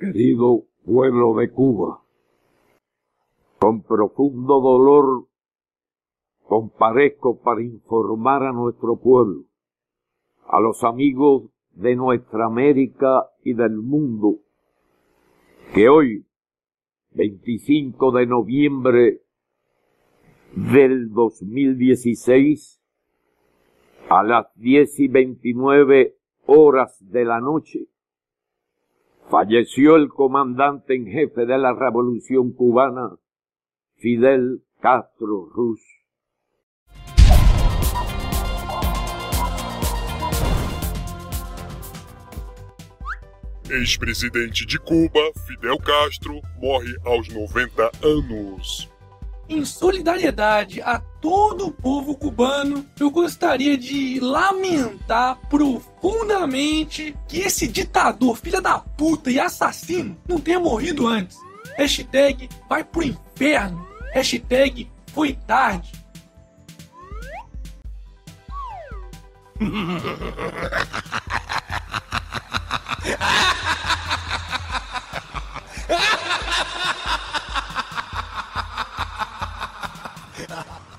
Querido pueblo de Cuba, con profundo dolor comparezco para informar a nuestro pueblo, a los amigos de nuestra América y del mundo, que hoy, 25 de noviembre del 2016, a las 10 y 29 horas de la noche, falleció el comandante en jefe de la Revolución cubana, Fidel Castro Ruz. Ex-presidente de Cuba, Fidel Castro, morre aos 90 anos. Em solidariedade a todo o povo cubano, eu gostaria de lamentar profundamente que esse ditador, filha da puta e assassino não tenha morrido antes. Hashtag vai pro inferno. Hashtag foi tarde. ha ha ha.